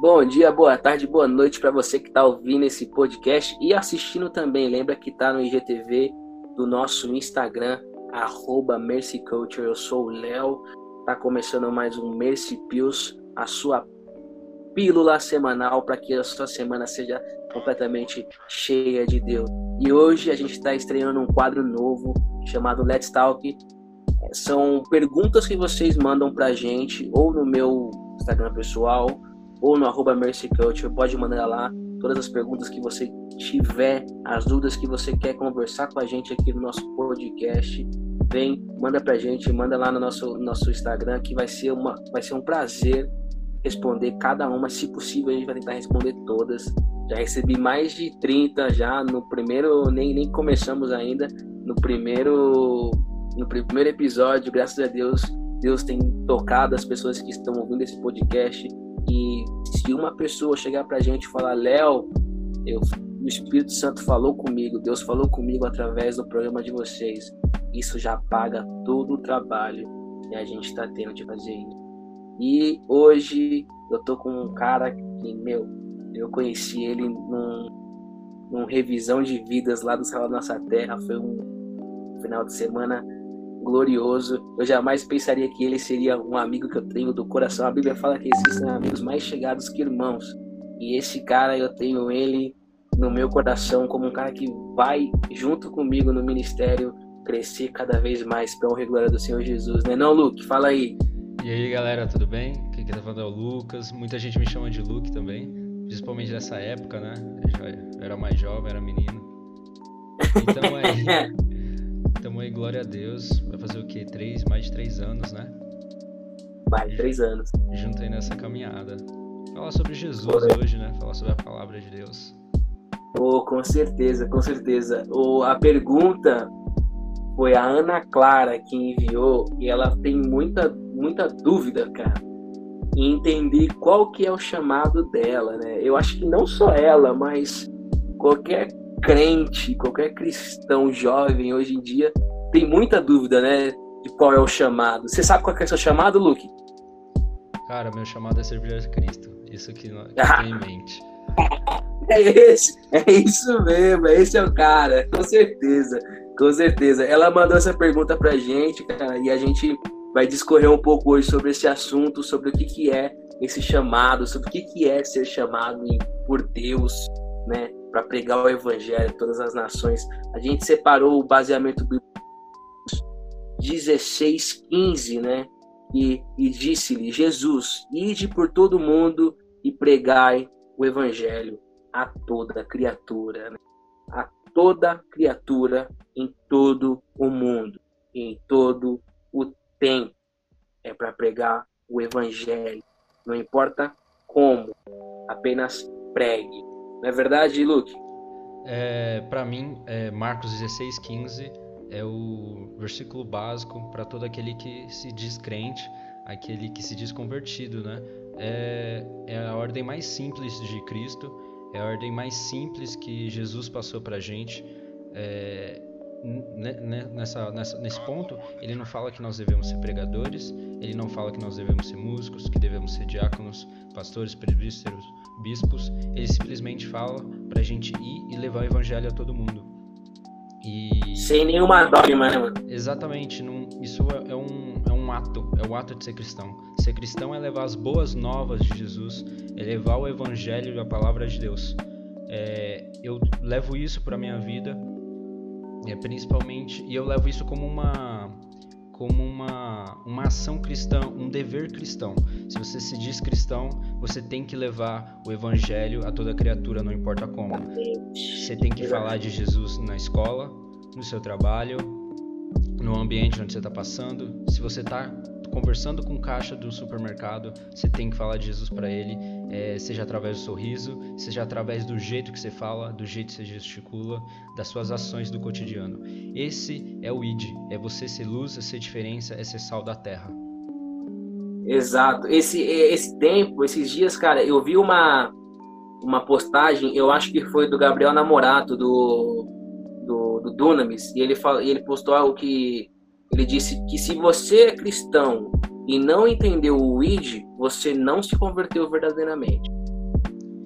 Bom dia, boa tarde, boa noite para você que está ouvindo esse podcast e assistindo também. Lembra que está no IGTV do nosso Instagram, arroba Mercy Culture. Eu sou o Léo. Tá começando mais um Mercy Pills, a sua pílula semanal para que a sua semana seja completamente cheia de Deus. E hoje a gente está estreando um quadro novo chamado Let's Talk. São perguntas que vocês mandam para gente ou no meu Instagram pessoal ou no arroba Mercy Culture, pode mandar lá todas as perguntas que você tiver, as dúvidas que você quer conversar com a gente aqui no nosso podcast, vem, manda pra gente, manda lá no nosso, nosso Instagram, que vai ser, uma, vai ser um prazer responder cada uma, se possível a gente vai tentar responder todas. Já recebi mais de 30 já no primeiro, nem, nem começamos ainda, no primeiro, no primeiro episódio, graças a Deus, Deus tem tocado as pessoas que estão ouvindo esse podcast. E se uma pessoa chegar pra gente e falar, Léo, o Espírito Santo falou comigo, Deus falou comigo através do programa de vocês, isso já paga todo o trabalho que a gente está tendo de fazer isso. E hoje eu tô com um cara que, meu, eu conheci ele num, num revisão de vidas lá do Salão Nossa Terra. Foi um final de semana glorioso. Eu jamais pensaria que ele seria um amigo que eu tenho do coração. A Bíblia fala que existem amigos mais chegados que irmãos. E esse cara, eu tenho ele no meu coração como um cara que vai junto comigo no ministério crescer cada vez mais para o regular do Senhor Jesus, né? Não, Luke, fala aí. E aí, galera, tudo bem? Quem tá falando é o Lucas. Muita gente me chama de Luke também, principalmente nessa época, né? Eu era mais jovem, era menino. Então é Tamo aí, glória a Deus. Vai fazer o quê? Três, mais de três anos, né? Mais de três anos. Junto aí nessa caminhada. Falar sobre Jesus hoje, né? Falar sobre a palavra de Deus. Oh, com certeza, com certeza. Oh, a pergunta foi a Ana Clara que enviou e ela tem muita, muita dúvida, cara, em entender qual que é o chamado dela, né? Eu acho que não só ela, mas qualquer crente, qualquer cristão jovem hoje em dia tem muita dúvida, né? De qual é o chamado. Você sabe qual é o seu chamado, Luke? Cara, meu chamado é servir a Cristo. Isso que, eu tenho em mente. É esse, é isso mesmo, esse é o cara, com certeza, com certeza. Ela mandou essa pergunta pra gente, cara, e a gente vai discorrer um pouco hoje sobre esse assunto, sobre o que, que é esse chamado, sobre o que, que é ser chamado por Deus, né? Para pregar o evangelho em todas as nações. A gente separou o baseamento bíblico 16, 15, né? E, e disse-lhe: Jesus, ide por todo o mundo e pregai o evangelho a toda criatura, né? a toda criatura em todo o mundo, em todo o tempo. É para pregar o evangelho. Não importa como, apenas pregue. Não é verdade, Luke? É, para mim, é, Marcos 16, 15 é o versículo básico para todo aquele que se diz crente, aquele que se diz convertido, né? É, é a ordem mais simples de Cristo, é a ordem mais simples que Jesus passou para a gente. É, nessa, nessa, nesse ponto, ele não fala que nós devemos ser pregadores, ele não fala que nós devemos ser músicos, que devemos ser diáconos, pastores, presbíteros, bispos. Ele simplesmente fala para a gente ir e levar o evangelho a todo mundo. E... Sem nenhuma dogma, né, mano? Exatamente. Não, isso é, é, um, é um ato, é o ato de ser cristão. Ser cristão é levar as boas novas de Jesus, é levar o evangelho e a palavra de Deus. É, eu levo isso para minha vida é, principalmente, e eu levo isso como uma como uma, uma ação cristã, um dever cristão. Se você se diz cristão, você tem que levar o evangelho a toda criatura, não importa como. Você tem que falar de Jesus na escola, no seu trabalho, no ambiente onde você está passando. Se você está conversando com o caixa do supermercado, você tem que falar de Jesus para ele, é, seja através do sorriso, seja através do jeito que você fala, do jeito que você gesticula, das suas ações do cotidiano. Esse é o ID, é você ser luz, é ser diferença, é ser sal da terra. Exato. Esse, esse tempo, esses dias, cara, eu vi uma, uma postagem, eu acho que foi do Gabriel Namorato, do, do, do Dunamis, e ele, fala, ele postou algo que ele disse que se você é cristão e não entendeu o ID, você não se converteu verdadeiramente.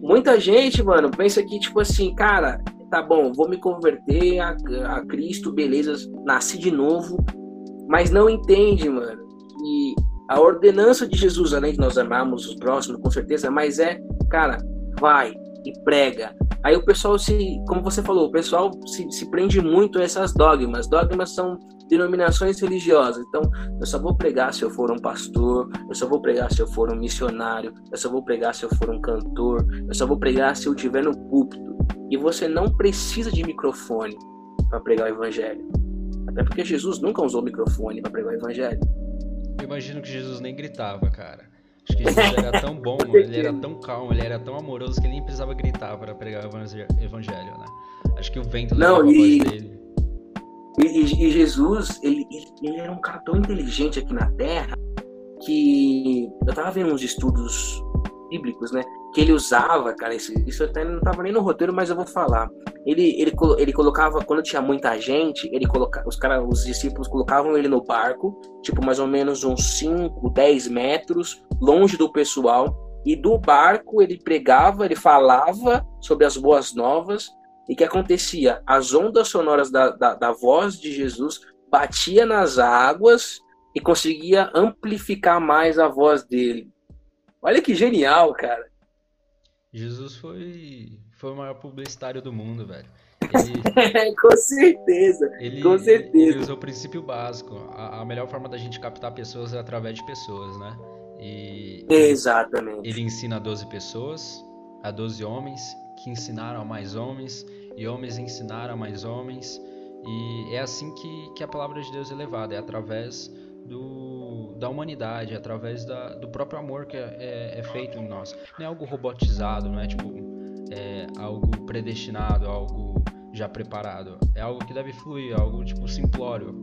muita gente, mano, pensa que, tipo assim, cara, tá bom, vou me converter a, a Cristo, beleza, nasci de novo, mas não entende, mano, que a ordenança de Jesus, além de nós amarmos os próximos, com certeza, mas é, cara, vai e prega. Aí o pessoal se, como você falou, o pessoal se, se prende muito a essas dogmas. Dogmas são denominações religiosas. Então, eu só vou pregar se eu for um pastor, eu só vou pregar se eu for um missionário, eu só vou pregar se eu for um cantor, eu só vou pregar se eu estiver no púlpito. E você não precisa de microfone para pregar o evangelho. Até porque Jesus nunca usou microfone para pregar o evangelho. Eu imagino que Jesus nem gritava, cara. Acho que Jesus era tão bom, ele era tão calmo, ele era tão amoroso que ele nem precisava gritar para pregar o evangelho, né? Acho que o vento levava Não, e, a voz dele. E, e, Jesus, ele, ele era um cara tão inteligente aqui na Terra que eu tava vendo uns estudos bíblicos, né? Que ele usava, cara, isso, isso até não tava nem no roteiro, mas eu vou falar. Ele, ele, ele colocava, quando tinha muita gente, ele colocava, os caras, os discípulos colocavam ele no barco, tipo mais ou menos uns 5, 10 metros, longe do pessoal, e do barco ele pregava, ele falava sobre as boas novas, e que acontecia? As ondas sonoras da, da, da voz de Jesus batia nas águas e conseguia amplificar mais a voz dele. Olha que genial, cara. Jesus foi, foi o maior publicitário do mundo, velho. Ele, com certeza, ele, com certeza. Ele usou o princípio básico. A, a, melhor forma da gente captar pessoas é através de pessoas, né? E Exatamente. Ele ensina a 12 pessoas, a 12 homens, que ensinaram a mais homens, e homens ensinaram a mais homens. E é assim que, que a palavra de Deus é levada, é através do, da humanidade, através da, do próprio amor que é, é, é, feito em nós. Não é algo robotizado, não é tipo é algo predestinado, algo já preparado. É algo que deve fluir, algo tipo simplório.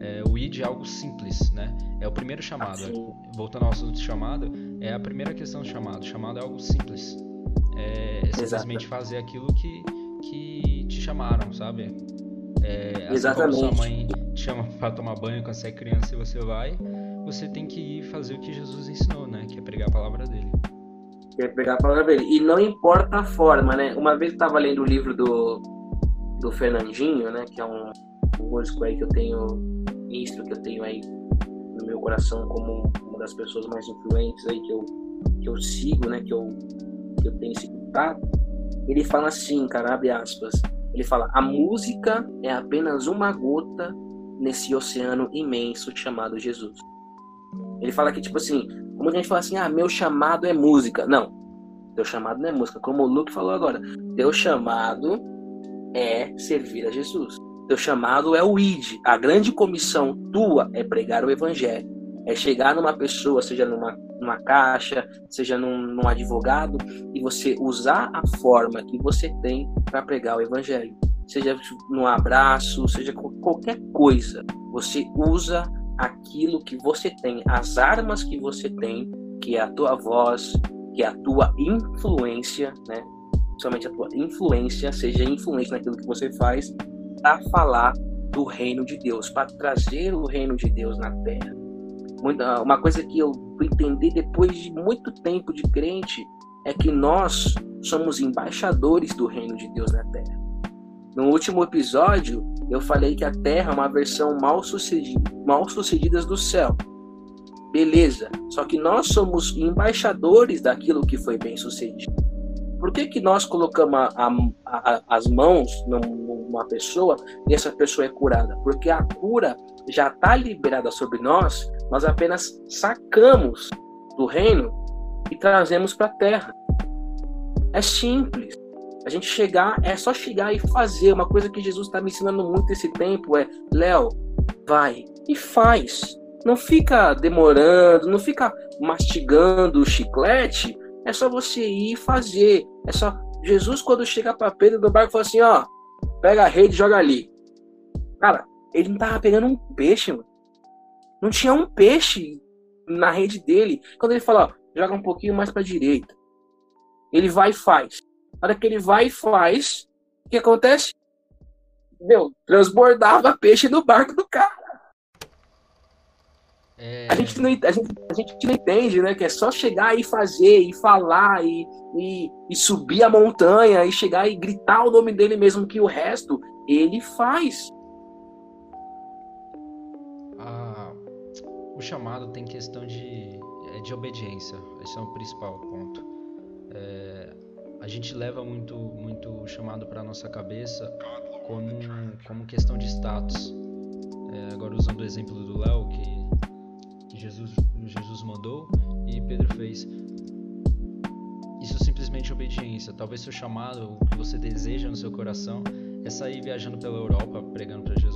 É, o id é algo simples, né? É o primeiro chamado. Voltando ao assunto de chamado, é a primeira questão do chamado. O chamado é algo simples. É, simplesmente Exato. fazer aquilo que, que te chamaram, sabe? É, assim Exatamente. Como sua mãe te chama para tomar banho quando você é criança e você vai, você tem que ir fazer o que Jesus ensinou, né? Que é pregar a palavra dele. Que é pregar a palavra dele. E não importa a forma, né? Uma vez eu estava lendo o livro do, do Fernandinho, né? Que é um, um músico aí que eu tenho, ministro que eu tenho aí no meu coração como uma das pessoas mais influentes aí que eu, que eu sigo, né? Que eu, que eu tenho escutado. Ele fala assim, cara, abre aspas ele fala: a música é apenas uma gota nesse oceano imenso chamado Jesus. Ele fala que, tipo assim, muita gente fala assim: ah, meu chamado é música. Não, teu chamado não é música. Como o Luke falou agora, teu chamado é servir a Jesus. Teu chamado é o ID. A grande comissão tua é pregar o evangelho. É chegar numa pessoa, seja numa numa caixa, seja num, num advogado, e você usar a forma que você tem para pregar o evangelho. Seja num abraço, seja qualquer coisa. Você usa aquilo que você tem, as armas que você tem, que é a tua voz, que é a tua influência, né? Somente a tua influência, seja influente naquilo que você faz, para falar do reino de Deus, para trazer o reino de Deus na terra. Uma coisa que eu entendi depois de muito tempo de crente é que nós somos embaixadores do reino de Deus na terra. No último episódio, eu falei que a terra é uma versão mal sucedida, mal sucedidas do céu. Beleza, só que nós somos embaixadores daquilo que foi bem sucedido. Por que, que nós colocamos a, a, a, as mãos numa pessoa e essa pessoa é curada? Porque a cura já está liberada sobre nós, nós apenas sacamos do reino e trazemos para a terra. É simples. A gente chegar, é só chegar e fazer. Uma coisa que Jesus está me ensinando muito esse tempo é: Léo, vai e faz. Não fica demorando, não fica mastigando o chiclete. É só você ir fazer. É só Jesus quando chega para Pedro do barco fala assim, ó, pega a rede e joga ali. Cara, ele não tava pegando um peixe, mano. Não tinha um peixe na rede dele. Quando ele fala, ó, joga um pouquinho mais para direita. Ele vai e faz. Na hora que ele vai e faz, o que acontece? Meu, transbordava peixe no barco do cara. É... A, gente não, a, gente, a gente não entende, né? Que é só chegar e fazer, e falar, e, e, e subir a montanha, e chegar e gritar o nome dele mesmo, que o resto ele faz. O chamado tem questão de, é, de obediência. Esse é o principal ponto. É, a gente leva muito, muito chamado para nossa cabeça como, como questão de status. É, agora usando o exemplo do Léo, que, que Jesus, Jesus mandou e Pedro fez. Isso é simplesmente obediência. Talvez seu chamado, o que você deseja no seu coração, é sair viajando pela Europa pregando para Jesus.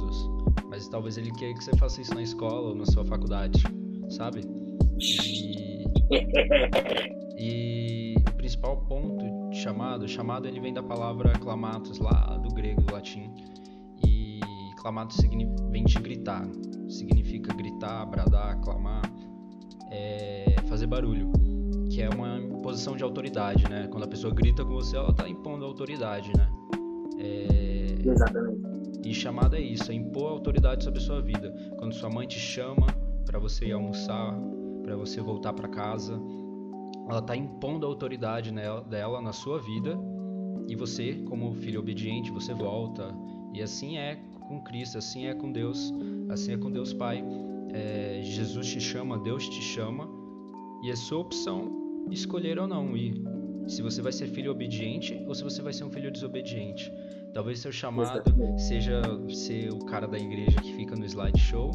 Mas talvez ele queira que você faça isso na escola ou na sua faculdade, sabe? E, e o principal ponto de chamado, chamado ele vem da palavra clamatos lá do grego, do latim Clamado vem de gritar, significa gritar, bradar, clamar, é fazer barulho, que é uma posição de autoridade, né? Quando a pessoa grita com você, ela está impondo autoridade, né? É... Exatamente. E chamada é isso, é impor autoridade sobre a sua vida. Quando sua mãe te chama para você ir almoçar, para você voltar para casa, ela está impondo a autoridade nela, dela na sua vida e você, como filho obediente, você volta. E assim é com Cristo, assim é com Deus, assim é com Deus Pai. É, Jesus te chama, Deus te chama, e é sua opção escolher ou não ir. Se você vai ser filho obediente ou se você vai ser um filho desobediente. Talvez seu chamado seja ser o cara da igreja que fica no slideshow.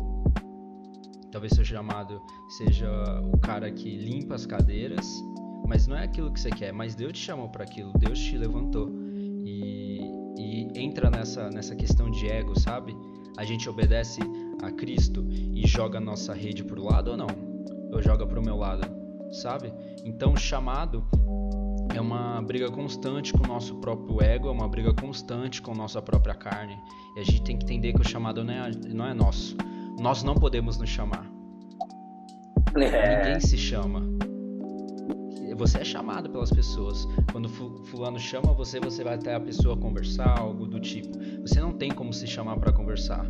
Talvez seu chamado seja o cara que limpa as cadeiras. Mas não é aquilo que você quer. Mas Deus te chamou para aquilo. Deus te levantou entra nessa, nessa questão de ego, sabe? A gente obedece a Cristo e joga a nossa rede pro lado ou não? Ou joga pro meu lado, sabe? Então, chamado é uma briga constante com o nosso próprio ego, é uma briga constante com a nossa própria carne. E a gente tem que entender que o chamado não é, não é nosso. Nós não podemos nos chamar. É. Ninguém se chama você é chamado pelas pessoas. Quando fulano chama você, você vai até a pessoa conversar, algo do tipo. Você não tem como se chamar para conversar.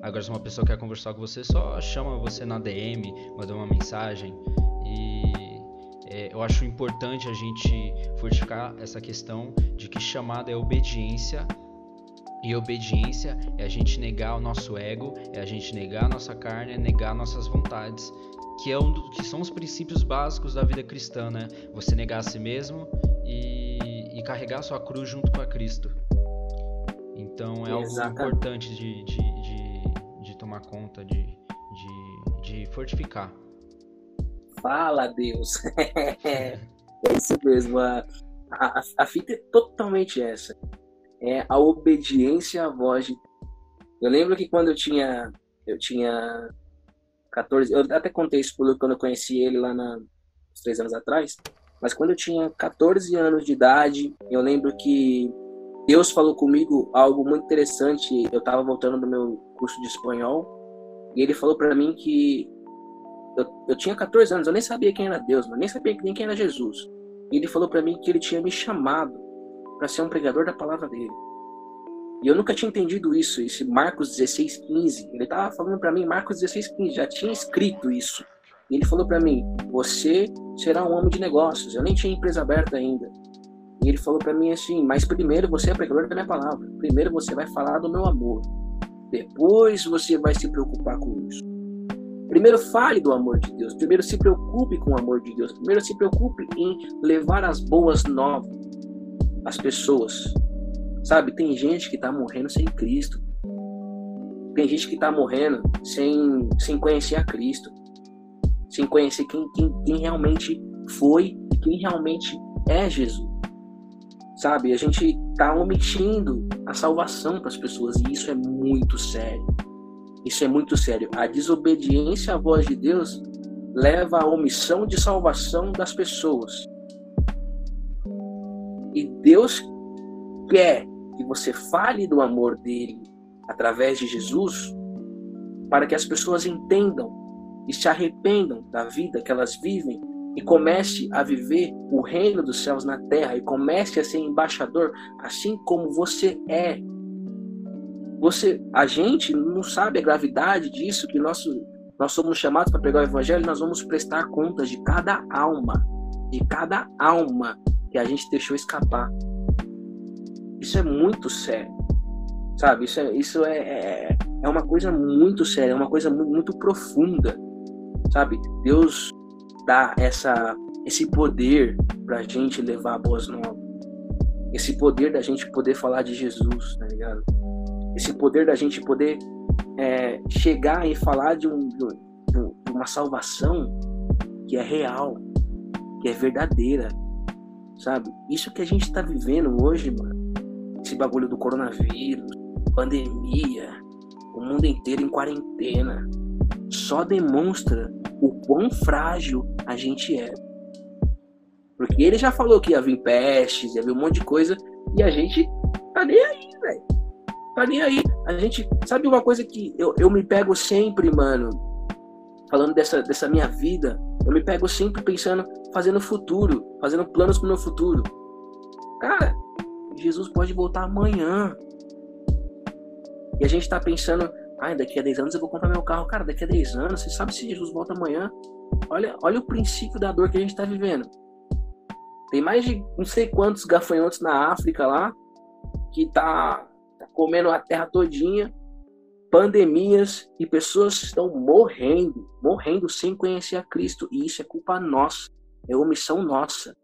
Agora, se uma pessoa quer conversar com você, só chama você na DM, manda uma mensagem. E é, eu acho importante a gente fortificar essa questão de que chamada é obediência e obediência é a gente negar o nosso ego, é a gente negar a nossa carne, é negar nossas vontades que, é um do, que são os princípios básicos da vida cristã, né? Você negar a si mesmo e, e carregar a sua cruz junto com a Cristo. Então é algo importante de, de, de, de, tomar conta, de, de, de fortificar. Fala, Deus! é isso mesmo. A, a, a fita é totalmente essa. É a obediência à voz de Eu lembro que quando eu tinha, eu tinha 14. Eu até contei isso pro quando eu conheci ele lá na, uns três anos atrás. Mas quando eu tinha 14 anos de idade, eu lembro que Deus falou comigo algo muito interessante. Eu estava voltando do meu curso de espanhol e ele falou para mim que eu, eu, tinha 14 anos, eu nem sabia quem era Deus, mas nem sabia nem quem era Jesus. E ele falou para mim que ele tinha me chamado para ser um pregador da palavra dele. E eu nunca tinha entendido isso, esse Marcos 16, 15. Ele estava falando para mim, Marcos 16, 15, já tinha escrito isso. E ele falou para mim: Você será um homem de negócios. Eu nem tinha empresa aberta ainda. E ele falou para mim assim: Mas primeiro você é pregador da minha palavra. Primeiro você vai falar do meu amor. Depois você vai se preocupar com isso. Primeiro fale do amor de Deus. Primeiro se preocupe com o amor de Deus. Primeiro se preocupe em levar as boas novas às pessoas. Sabe, tem gente que tá morrendo sem Cristo. Tem gente que tá morrendo sem, sem conhecer a Cristo. Sem conhecer quem, quem, quem realmente foi e quem realmente é Jesus. Sabe, a gente tá omitindo a salvação para as pessoas e isso é muito sério. Isso é muito sério. A desobediência à voz de Deus leva à omissão de salvação das pessoas. E Deus quer que você fale do amor dele através de Jesus, para que as pessoas entendam e se arrependam da vida que elas vivem e comece a viver o reino dos céus na terra e comece a ser embaixador assim como você é. Você, a gente não sabe a gravidade disso que nosso nós somos chamados para pegar o evangelho, nós vamos prestar contas de cada alma, de cada alma que a gente deixou escapar. Isso é muito sério, sabe? Isso é, isso é, é, é uma coisa muito séria, é uma coisa muito, muito profunda, sabe? Deus dá essa, esse poder para a gente levar boas novas, esse poder da gente poder falar de Jesus, tá ligado? Esse poder da gente poder é, chegar e falar de, um, de uma salvação que é real, que é verdadeira, sabe? Isso que a gente está vivendo hoje, mano, esse bagulho do coronavírus, pandemia, o mundo inteiro em quarentena, só demonstra o quão frágil a gente é. Porque ele já falou que ia vir pestes, ia vir um monte de coisa, e a gente tá nem aí, velho. Tá nem aí. A gente. Sabe uma coisa que eu, eu me pego sempre, mano, falando dessa, dessa minha vida, eu me pego sempre pensando, fazendo futuro, fazendo planos pro meu futuro. Cara, Jesus pode voltar amanhã. E a gente tá pensando, ai, daqui a 10 anos eu vou comprar meu carro. Cara, daqui a 10 anos, você sabe se Jesus volta amanhã? Olha, olha o princípio da dor que a gente tá vivendo. Tem mais de não sei quantos gafanhotos na África lá que tá comendo a terra todinha, pandemias e pessoas estão morrendo, morrendo sem conhecer a Cristo e isso é culpa nossa, é omissão nossa.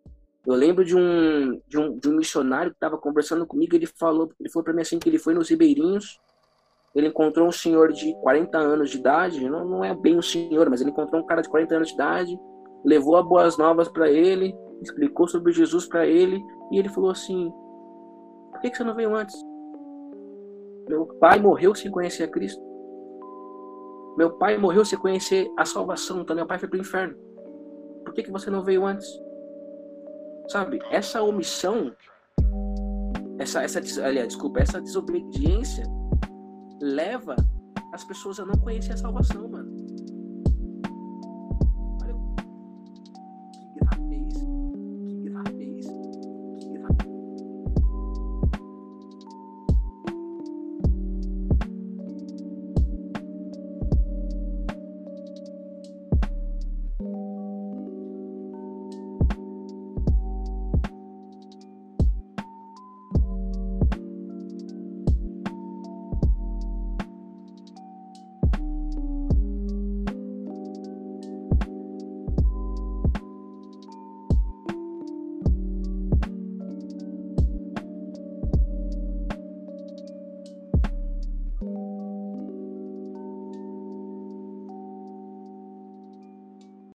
Eu lembro de um, de um, de um missionário que estava conversando comigo, ele falou, ele falou para mim assim que ele foi nos ribeirinhos, ele encontrou um senhor de 40 anos de idade, não, não é bem um senhor, mas ele encontrou um cara de 40 anos de idade, levou a boas novas para ele, explicou sobre Jesus para ele e ele falou assim: Por que, que você não veio antes? Meu pai morreu sem conhecer a Cristo. Meu pai morreu sem conhecer a salvação, então meu pai foi para o inferno. Por que, que você não veio antes? Sabe, essa omissão, essa, essa, aliás, desculpa, essa desobediência leva as pessoas a não conhecer a salvação.